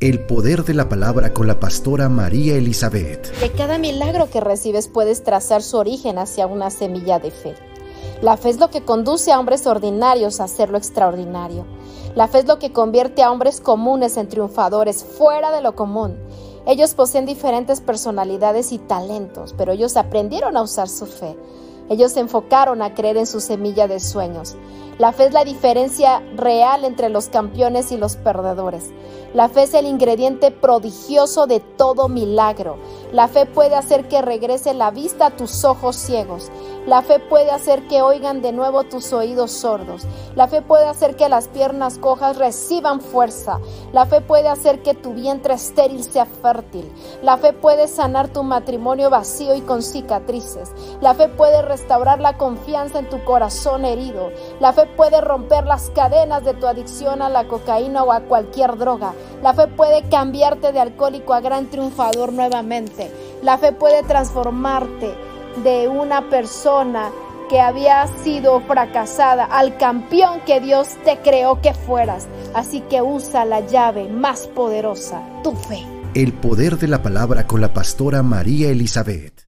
El poder de la palabra con la pastora María Elizabeth. De cada milagro que recibes puedes trazar su origen hacia una semilla de fe. La fe es lo que conduce a hombres ordinarios a hacer lo extraordinario. La fe es lo que convierte a hombres comunes en triunfadores fuera de lo común. Ellos poseen diferentes personalidades y talentos, pero ellos aprendieron a usar su fe. Ellos se enfocaron a creer en su semilla de sueños. La fe es la diferencia real entre los campeones y los perdedores. La fe es el ingrediente prodigioso de todo milagro. La fe puede hacer que regrese la vista a tus ojos ciegos. La fe puede hacer que oigan de nuevo tus oídos sordos. La fe puede hacer que las piernas cojas reciban fuerza. La fe puede hacer que tu vientre estéril sea fértil. La fe puede sanar tu matrimonio vacío y con cicatrices. La fe puede restaurar la confianza en tu corazón herido. La fe puede romper las cadenas de tu adicción a la cocaína o a cualquier droga. La fe puede cambiarte de alcohólico a gran triunfador nuevamente. La fe puede transformarte de una persona que había sido fracasada al campeón que Dios te creó que fueras. Así que usa la llave más poderosa, tu fe. El poder de la palabra con la pastora María Elizabeth.